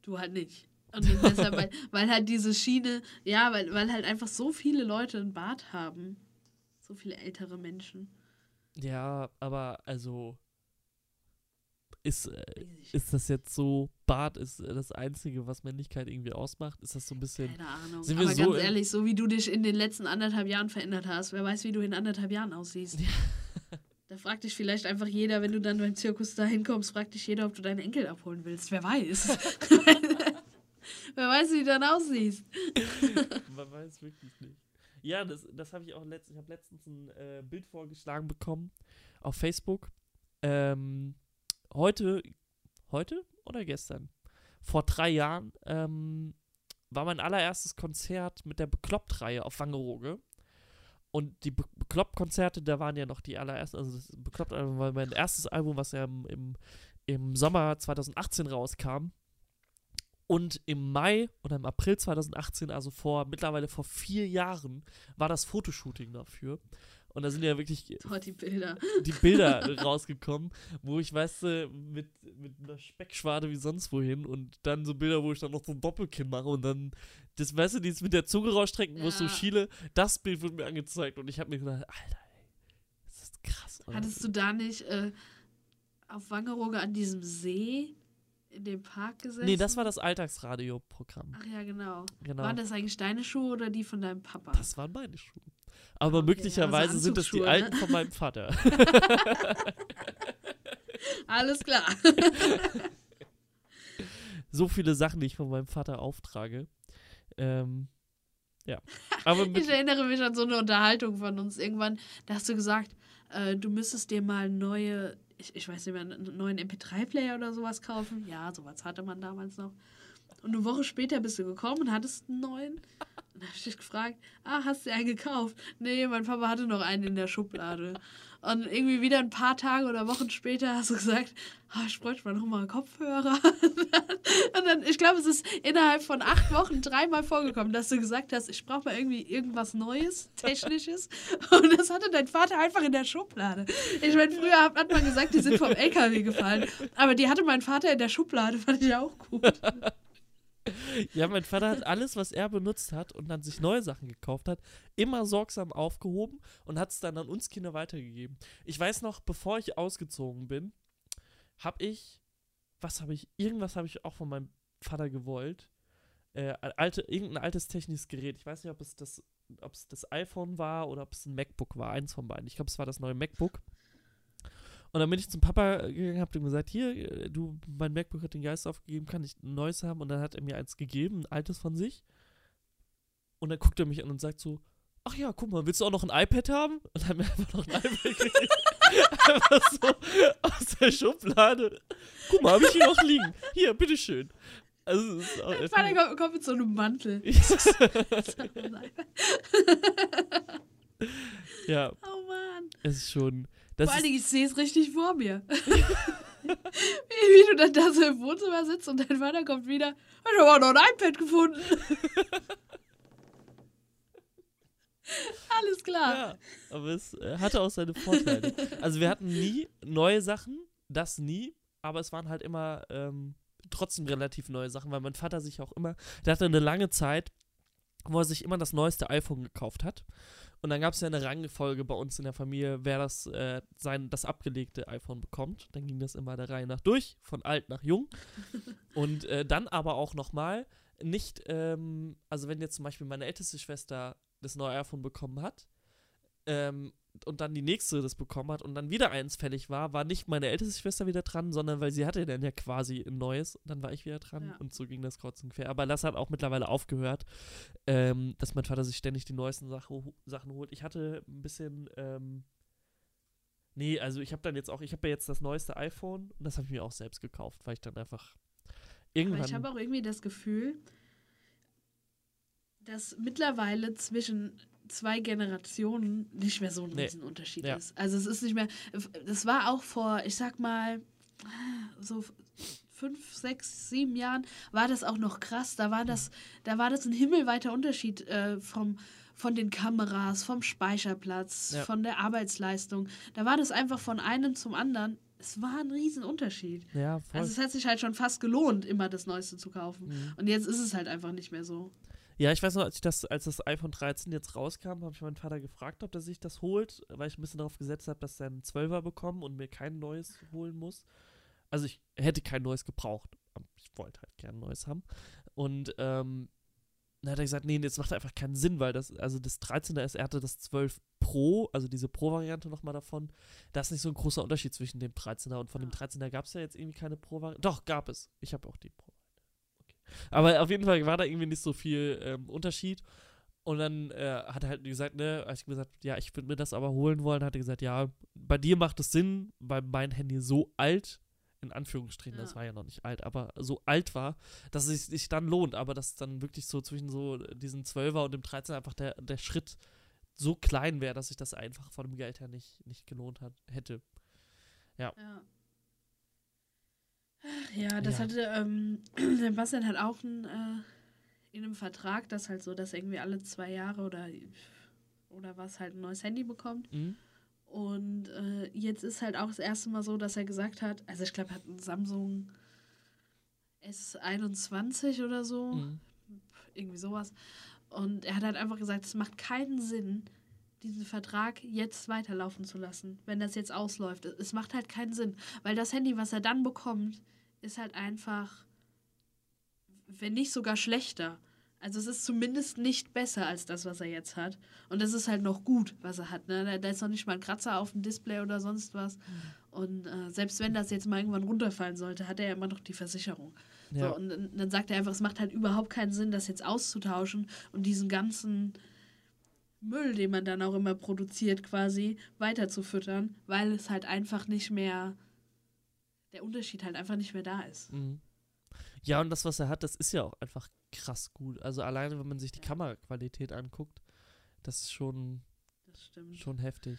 du halt nicht. Und deshalb, weil, weil halt diese Schiene, ja, weil, weil halt einfach so viele Leute einen Bart haben. So viele ältere Menschen. Ja, aber also ist, äh, ist das jetzt so, Bart ist äh, das Einzige, was Männlichkeit irgendwie ausmacht? Ist das so ein bisschen. Keine Ahnung. Sind wir Aber so ganz ehrlich, so wie du dich in den letzten anderthalb Jahren verändert hast, wer weiß, wie du in anderthalb Jahren aussiehst. Da fragt dich vielleicht einfach jeder, wenn du dann beim Zirkus da hinkommst, fragt dich jeder, ob du deinen Enkel abholen willst. Wer weiß. wer weiß, wie du dann aussiehst. Man weiß wirklich nicht. Ja, das, das habe ich auch letztens, ich habe letztens ein äh, Bild vorgeschlagen bekommen auf Facebook. Ähm, heute, heute oder gestern? vor drei Jahren ähm, war mein allererstes Konzert mit der Bekloppt-Reihe auf Wangerooge. Und die Be Bekloppt-Konzerte, da waren ja noch die allerersten, also das Bekloppt-Album war mein erstes Album, was ja im, im, im Sommer 2018 rauskam. Und im Mai oder im April 2018, also vor mittlerweile vor vier Jahren, war das Fotoshooting dafür. Und da sind ja wirklich Oh, die Bilder. die Bilder rausgekommen, wo ich, weißt du, mit, mit einer Speckschwade wie sonst wohin und dann so Bilder, wo ich dann noch so ein Doppelkinn mache und dann, das, weißt du, dieses mit der Zunge rausstrecken, wo es so Ja. schiele, das Bild wurde mir angezeigt und ich habe mir gedacht, Alter, ey, das ist krass. Oder? Hattest du da nicht äh, auf Wangerooge an diesem See in dem Park gesessen? nee, das war das Alltagsradio-Programm. Ach ja, genau. Genau. Waren das eigentlich deine Schuhe oder die von deinem Papa? Das waren meine Schuhe. Aber Okay, möglicherweise also sind das die alten ne? von meinem Vater. Alles klar. so viele Sachen, die ich von meinem Vater auftrage. Ähm, ja. Aber Ich erinnere mich an so eine Unterhaltung von uns irgendwann. Da hast du gesagt, äh, du müsstest dir mal neue, ich, ich weiß nicht mehr, einen neuen MP3-Player oder sowas kaufen. Ja, sowas hatte man damals noch. Und eine Woche später bist du gekommen und hattest einen neuen. Und habe ich gefragt, ah, hast du einen gekauft? Nee, mein Papa hatte noch einen in der Schublade. Und irgendwie wieder ein paar Tage oder Wochen später hast du gesagt, ah, ich bräuchte mal noch mal Kopfhörer. Und dann, ich glaube, es ist innerhalb von acht Wochen dreimal vorgekommen, dass du gesagt hast, ich brauche mal irgendwie irgendwas Neues, Technisches. Und das hatte dein Vater einfach in der Schublade. Ich meine, früher hat man gesagt, die sind vom LKW gefallen. Aber die hatte mein Vater in der Schublade, fand ich auch gut. Ja, mein Vater hat alles, was er benutzt hat und dann sich neue Sachen gekauft hat, immer sorgsam aufgehoben und hat es dann an uns Kinder weitergegeben. Ich weiß noch, bevor ich ausgezogen bin, habe ich, was habe ich, irgendwas habe ich auch von meinem Vater gewollt. Äh, alte, irgendein altes technisches Gerät. Ich weiß nicht, ob es das, ob es das iPhone war oder ob es ein MacBook war, eins von beiden. Ich glaube, es war das neue MacBook. Und dann bin ich zum Papa gegangen, hab ihm gesagt, hier, äh, du, mein MacBook hat den Geist aufgegeben, kann ich ein neues haben? Und dann hat er mir eins gegeben, ein altes von sich. Und dann guckt er mich an und sagt so, ach ja, guck mal, willst du auch noch ein iPad haben? Und dann hat er mir einfach noch ein iPad gegeben. einfach so aus der Schublade. Guck mal, hab ich hier noch liegen. Hier, bitteschön. Also, es ist auch Mein Vater kommt, kommt mit so einem Mantel. ja, Oh Mann. es ist schon. Das Vor allen Dingen, ich sehe es richtig vor mir. wie, wie du dann da so im Wohnzimmer sitzt und dein Vater kommt wieder. Ich habe auch noch ein iPad gefunden. Alles klar. Ja, aber es äh, hatte auch seine Vorteile. Also wir hatten nie neue Sachen, das nie, aber es waren halt immer ähm, trotzdem relativ neue Sachen, weil mein Vater sich auch immer, der hatte eine lange Zeit, wo er sich immer das neueste iPhone gekauft hat. Und dann gab es ja eine Rangfolge bei uns in der Familie, wer das, äh, sein, das abgelegte iPhone bekommt. Dann ging das immer der Reihe nach durch, von alt nach jung. Und äh, dann aber auch nochmal, nicht, ähm, also wenn jetzt zum Beispiel meine älteste Schwester das neue iPhone bekommen hat, ähm, und dann die nächste das bekommen hat und dann wieder eins fällig war, war nicht meine älteste Schwester wieder dran, sondern weil sie hatte dann ja quasi ein neues, dann war ich wieder dran Ja. und so ging das kreuz und quer. Aber das hat auch mittlerweile aufgehört, ähm, dass mein Vater sich ständig die neuesten Sache, Sachen holt. Ich hatte ein bisschen, ähm, nee, also ich habe dann jetzt auch, ich habe ja jetzt das neueste iPhone und das habe ich mir auch selbst gekauft, weil ich dann einfach Aber irgendwann ich habe auch irgendwie das Gefühl, dass mittlerweile zwischen zwei Generationen nicht mehr so ein Nee. Riesenunterschied Ja. ist. Also es ist nicht mehr, das war auch vor, ich sag mal, so fünf, sechs, sieben Jahren war das auch noch krass. Da war das, da war das ein himmelweiter Unterschied äh, vom, von den Kameras, vom Speicherplatz, Ja. von der Arbeitsleistung. Da war das einfach von einem zum anderen. Es war ein Riesenunterschied. ja, voll. Also es hat sich halt schon fast gelohnt, immer das Neueste zu kaufen. Mhm. Und jetzt ist es halt einfach nicht mehr so. Ja, ich weiß noch, als, ich das, als das iPhone 13 jetzt rauskam, habe ich meinen Vater gefragt, ob er sich das holt, weil ich ein bisschen darauf gesetzt habe, dass er einen 12er bekommen und mir kein neues holen muss. Also ich hätte kein neues gebraucht. aber Ich wollte halt gern ein neues haben. Und ähm, dann hat er gesagt, nee, das macht einfach keinen Sinn, weil das, also das 13er ist, er hatte das 12 Pro, also diese Pro-Variante nochmal davon. Da ist nicht so ein großer Unterschied zwischen dem 13er und von dem Ah. 13er gab es ja jetzt irgendwie keine Pro-Variante. Doch, gab es. Ich habe auch die Pro. Aber auf jeden Fall war da irgendwie nicht so viel ähm, Unterschied. Und dann äh, hat er halt gesagt, ne, als ich gesagt, ja, ich würde mir das aber holen wollen, hat er gesagt, ja, bei dir macht es Sinn, weil mein Handy so alt in Anführungsstrichen, das Ja. war ja noch nicht alt, aber so alt war, dass es sich dann lohnt, aber dass dann wirklich so zwischen so diesen 12er und dem 13er einfach der, der Schritt so klein wäre, dass sich das einfach von dem Geld her nicht, nicht gelohnt hat, hätte. Ja. Ach Ja, das Ja. hatte, ähm, der Bastian hat auch ein, äh, in einem Vertrag, das halt so, dass er irgendwie alle zwei Jahre oder, oder was halt ein neues Handy bekommt. Mhm. Und äh, jetzt ist halt auch das erste Mal so, dass er gesagt hat, also ich glaube, er hat ein Samsung S21 oder so, Mhm. irgendwie sowas. Und er hat halt einfach gesagt, es macht keinen Sinn, diesen Vertrag jetzt weiterlaufen zu lassen, wenn das jetzt ausläuft. Es macht halt keinen Sinn, weil das Handy, was er dann bekommt, ist halt einfach, wenn nicht sogar schlechter. Also es ist zumindest nicht besser als das, was er jetzt hat. Und das ist halt noch gut, was er hat. Ne? Da, ist noch nicht mal ein Kratzer auf dem Display oder sonst was. Und äh, selbst wenn das jetzt mal irgendwann runterfallen sollte, hat er ja immer noch die Versicherung. Ja. So, und dann- dann sagt er einfach, es macht halt überhaupt keinen Sinn, das jetzt auszutauschen und diesen ganzen Müll, den man dann auch immer produziert, quasi weiterzufüttern, weil es halt einfach nicht mehr, der Unterschied halt einfach nicht mehr da ist. Mhm. Ja, und das, was er hat, das ist ja auch einfach krass gut. Also alleine, wenn man sich die Ja. Kameraqualität anguckt, das ist schon, Das schon heftig.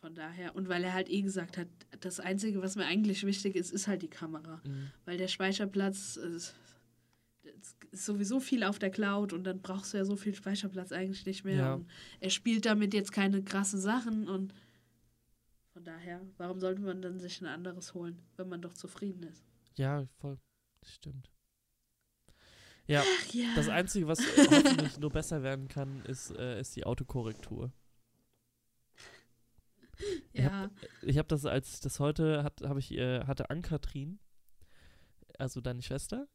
Von daher, und weil er halt eh gesagt hat, das Einzige, was mir eigentlich wichtig ist, ist halt die Kamera. Mhm. Weil der Speicherplatz es ist sowieso viel auf der Cloud und dann brauchst du ja so viel Speicherplatz eigentlich nicht mehr. Ja. Und er spielt damit jetzt keine krassen Sachen und von daher, warum sollte man dann sich ein anderes holen, wenn man doch zufrieden ist? Ja, voll. Das stimmt. Ja, Ach ja. das Einzige, was hoffentlich nur besser werden kann, ist, äh, ist die Autokorrektur. ja. Ich habe das, als ich das heute hat, habe ich, äh, hatte Ann-Kathrin, also deine Schwester,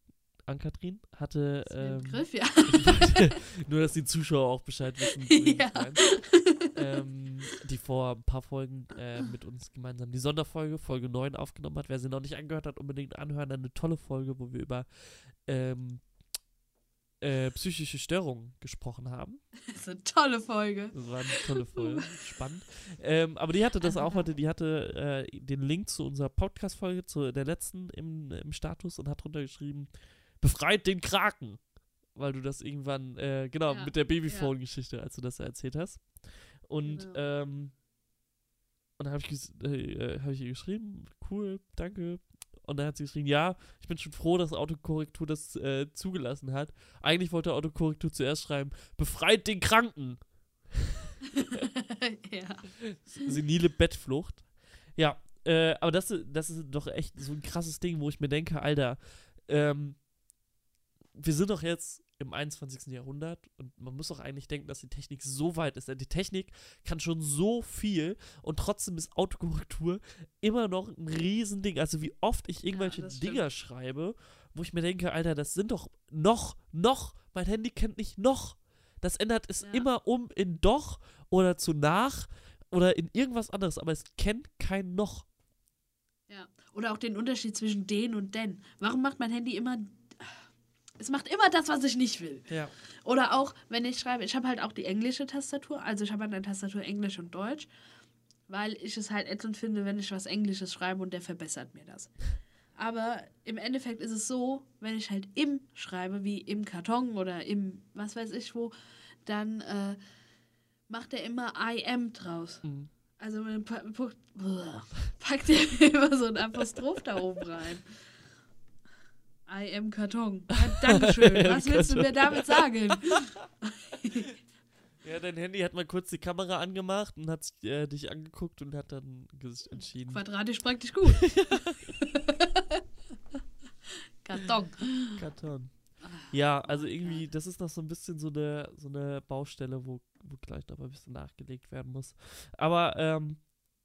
Ann-Kathrin, hatte. Ist mir im Ähm, Griff, ja. nur, dass die Zuschauer auch Bescheid wissen. Ja. Ähm, die vor ein paar Folgen äh, mit uns gemeinsam die Sonderfolge, Folge 9, aufgenommen hat. Wer sie noch nicht angehört hat, unbedingt anhören. Eine tolle Folge, wo wir über ähm, äh, psychische Störungen gesprochen haben. Das ist eine tolle Folge. Das war eine tolle Folge. Spannend. Ähm, aber die hatte das auch heute, die hatte äh, den Link zu unserer Podcast-Folge, zu der letzten im, im Status und hat drunter geschrieben, befreit den Kraken. Weil du das irgendwann, äh, genau, Ja, mit der Babyphone-Geschichte, als du das erzählt hast. Und, Genau. ähm, und dann habe ich, äh, äh, hab ich ihr geschrieben, cool, danke. Und dann hat sie geschrieben, ja, ich bin schon froh, dass Autokorrektur das äh, zugelassen hat. Eigentlich wollte Autokorrektur zuerst schreiben, befreit den Kranken. ja. Senile Bettflucht. Ja, äh, aber das, das ist doch echt so ein krasses Ding, wo ich mir denke, Alter, ähm, wir sind doch jetzt im 21. Jahrhundert und man muss doch eigentlich denken, dass die Technik so weit ist. Denn die Technik kann schon so viel und trotzdem ist Autokorrektur immer noch ein Riesending. Also wie oft ich irgendwelche stimmt. Dinger schreibe, wo ich mir denke, Alter, das sind doch noch, noch, mein Handy kennt nicht noch. Das ändert es Ja. immer um in doch oder zu nach oder in irgendwas anderes, aber es kennt kein noch. Ja. Oder auch den Unterschied zwischen den und denn. Warum macht mein Handy immer. Es macht immer das, was ich nicht will. Ja. Oder auch, wenn ich schreibe, ich habe halt auch die englische Tastatur, also ich habe an der Tastatur Englisch und Deutsch, weil ich es halt ätzend finde, wenn ich was Englisches schreibe und der verbessert mir das. Aber im Endeffekt ist es so, wenn ich halt im schreibe, wie im Karton oder im was weiß ich wo, dann äh, macht er immer I am draus. Mhm. Also packt er immer so ein Apostroph da oben rein. I am Karton. Ja, Dankeschön. Was willst du mir damit sagen? Ja, dein Handy hat mal kurz die Kamera angemacht und hat äh, dich angeguckt und hat dann entschieden. Quadratisch praktisch gut. Karton. Karton. Ja, also irgendwie, das ist noch so ein bisschen so eine, so eine Baustelle, wo, wo gleich noch ein bisschen nachgelegt werden muss. Aber, ähm,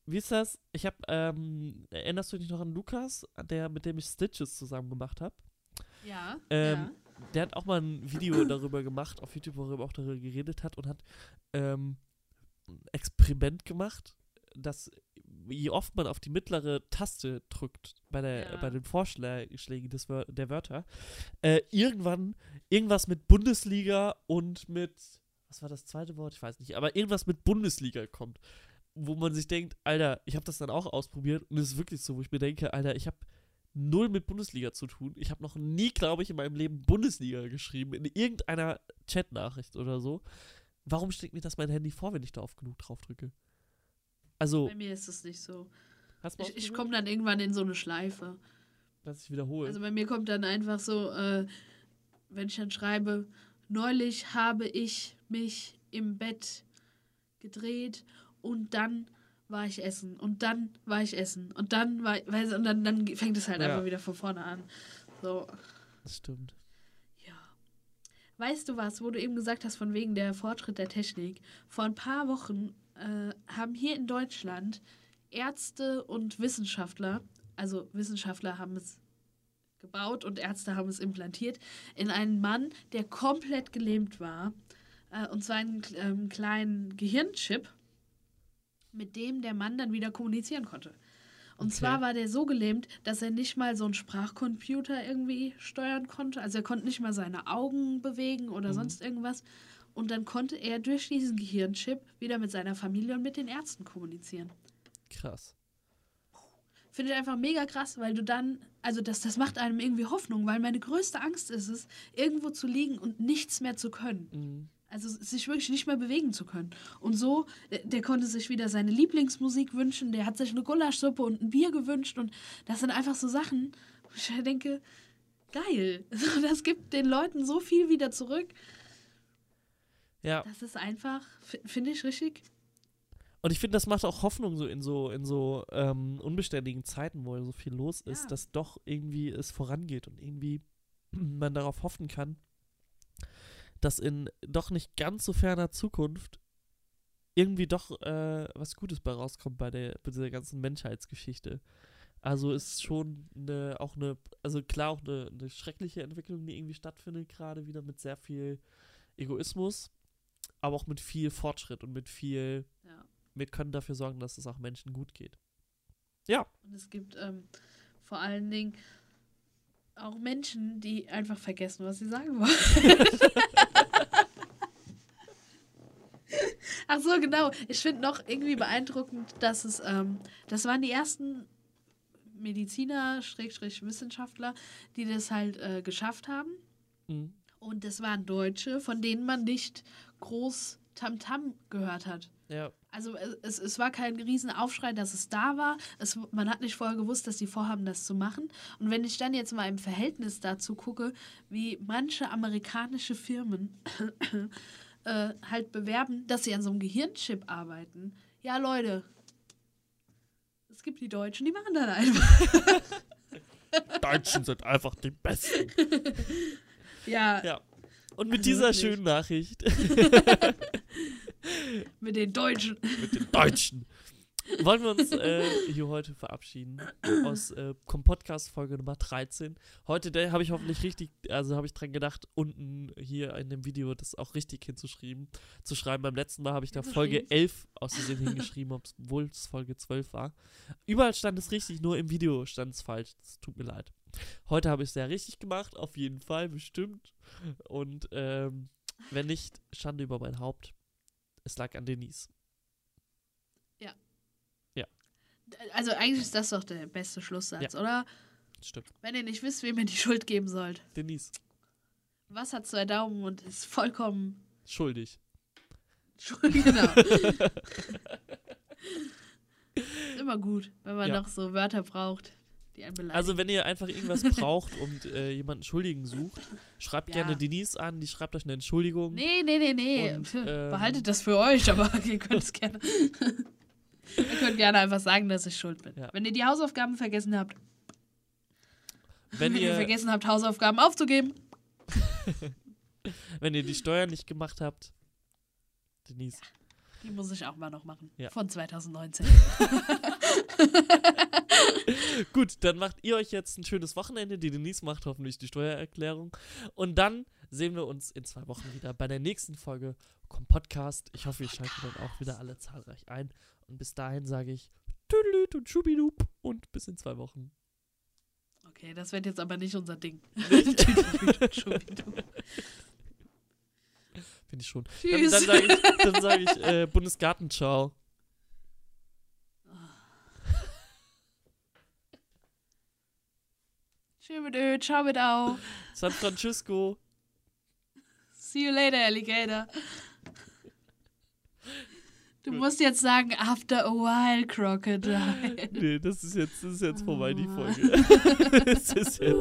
wie ist das? Ich habe, ähm, erinnerst du dich noch an Lukas, der, mit dem ich Stitches zusammen gemacht habe? Ja. Ähm, Der hat auch mal ein Video darüber gemacht, auf YouTube, wo er auch darüber geredet hat und hat ähm, ein Experiment gemacht, dass je oft man auf die mittlere Taste drückt bei, der, Ja. bei den Vorschlägen des, der Wörter, äh, irgendwann irgendwas mit Bundesliga und mit, was war das zweite Wort? Ich weiß nicht, aber irgendwas mit Bundesliga kommt, wo man sich denkt, Alter, ich habe das dann auch ausprobiert und es ist wirklich so, wo ich mir denke, Alter, ich habe null mit Bundesliga zu tun. Ich habe noch nie, glaube ich, in meinem Leben Bundesliga geschrieben, in irgendeiner Chatnachricht oder so. Warum schlägt mir das mein Handy vor, wenn ich da oft genug drauf drücke? Also, Bei mir ist es nicht so. Ich, ich komme dann irgendwann in so eine Schleife. dass ich wiederhole. Also bei mir kommt dann einfach so, äh, wenn ich dann schreibe, neulich habe ich mich im Bett gedreht und dann war ich essen und dann war ich essen und dann war weißt, du, und dann, dann fängt es halt Ja. einfach wieder von vorne an. So, das stimmt. ja. Weißt du was, wo du eben gesagt hast, von wegen der Fortschritt der Technik? Vor ein paar Wochen äh, haben hier in Deutschland Ärzte und Wissenschaftler, also Wissenschaftler haben es gebaut und Ärzte haben es implantiert, in einen Mann, der komplett gelähmt war. Äh, und zwar einen ähm, kleinen Gehirnchip, mit dem der Mann dann wieder kommunizieren konnte. Und Okay. zwar war der so gelähmt, dass er nicht mal so einen Sprachcomputer irgendwie steuern konnte. Also er konnte nicht mal seine Augen bewegen oder Mhm. sonst irgendwas. Und dann konnte er durch diesen Gehirnchip wieder mit seiner Familie und mit den Ärzten kommunizieren. Krass. Finde ich einfach mega krass, weil du dann, also das, das macht einem irgendwie Hoffnung, weil meine größte Angst ist es, irgendwo zu liegen und nichts mehr zu können. Mhm. Also sich wirklich nicht mehr bewegen zu können. Und so, der, der konnte sich wieder seine Lieblingsmusik wünschen, der hat sich eine Gulaschsuppe und ein Bier gewünscht und das sind einfach so Sachen, wo ich halt denke, geil. Das gibt den Leuten so viel wieder zurück. Ja, Das ist einfach, fi- finde ich richtig. und ich finde, das macht auch Hoffnung so in so, in so ähm, unbeständigen Zeiten, wo so viel los ist, Ja. dass doch irgendwie es vorangeht und irgendwie man darauf hoffen kann, dass in doch nicht ganz so ferner Zukunft irgendwie doch äh, was Gutes bei rauskommt bei der, bei dieser ganzen Menschheitsgeschichte. Also ist schon eine, auch eine, also klar auch eine, eine schreckliche Entwicklung, die irgendwie stattfindet, gerade wieder mit sehr viel Egoismus, aber auch mit viel Fortschritt und mit viel, Ja. wir können dafür sorgen, dass es auch Menschen gut geht. Ja, Und es gibt ähm, vor allen Dingen auch Menschen, die einfach vergessen, was sie sagen wollen. Ach so, genau. Ich finde noch irgendwie beeindruckend, dass es, ähm, das waren die ersten Mediziner, Schrägstrich Wissenschaftler, die das halt äh, geschafft haben. mhm. Und das waren Deutsche, von denen man nicht groß Tamtam gehört hat. ja, Also es- es, war kein Riesenaufschrei, dass es da war. Es, man hat nicht vorher gewusst, dass die vorhaben, das zu machen. Und wenn ich dann jetzt mal im Verhältnis dazu gucke, wie manche amerikanische Firmen äh, halt bewerben, dass sie an so einem Gehirnchip arbeiten. Ja, Leute, es gibt die Deutschen, die machen das einfach. Deutschen sind einfach die Besten. Ja, Ja. Und mit Also dieser wirklich. schönen Nachricht mit den Deutschen. mit den Deutschen wollen wir uns äh, hier heute verabschieden aus äh, Podcast Folge Nummer 13. Heute habe ich hoffentlich richtig, also habe ich dran gedacht, unten hier in dem Video das auch richtig hinzuschreiben. Zu schreiben. Beim letzten Mal habe ich da Folge Hinzuschreiben. 11 aus Versehen hingeschrieben, obwohl es Folge 12 war. Überall stand es richtig, nur im Video stand es falsch. Das tut mir leid. Heute habe ich es sehr richtig gemacht, auf jeden Fall, bestimmt. Und ähm, wenn nicht, Schande über mein Haupt. Es lag an Denise. Also eigentlich ist das doch der beste Schlusssatz, oder? Stimmt. Wenn ihr nicht wisst, wem ihr die Schuld geben sollt. Denise, Was hat zwei Daumen und ist vollkommen schuldig. schuld? Genau. ist immer gut, wenn man Ja. noch so Wörter braucht, die einen beleidigen. Also, wenn ihr einfach irgendwas braucht und äh, jemanden Schuldigen sucht, schreibt Ja. gerne Denise an, die schreibt euch eine Entschuldigung. nee, nee, nee, nee. Und, ähm, Behaltet das für euch, aber ihr könnt es gerne. ihr könnt gerne einfach sagen, dass ich schuld bin. Ja. Wenn ihr die Hausaufgaben vergessen habt, Wenn wenn ihr ihr, vergessen habt, Hausaufgaben aufzugeben, wenn ihr die Steuern nicht gemacht habt, Denise. Die muss ich auch mal noch machen. Ja. Von 2019. Gut, dann macht ihr euch jetzt ein schönes Wochenende. Die Denise macht hoffentlich die Steuererklärung. Und dann sehen wir uns in zwei Wochen wieder bei der nächsten Folge vom Podcast. Ich hoffe, ihr schaltet dann auch wieder alle zahlreich ein. Und bis dahin sage ich Tüdelüt und Schubidup und bis in zwei Wochen. Okay, das wird jetzt aber nicht unser Ding. Finde ich schon. Dann, Tschüss. dann sage ich, dann sag ich äh, Bundesgartenschau. Schön mit Ö, ciao mit Au. San Francisco. See you later, Alligator. Du musst jetzt sagen, after a while, Crocodile. Nee, das ist jetzt, das ist jetzt vorbei, die Ah. Folge. das ist jetzt.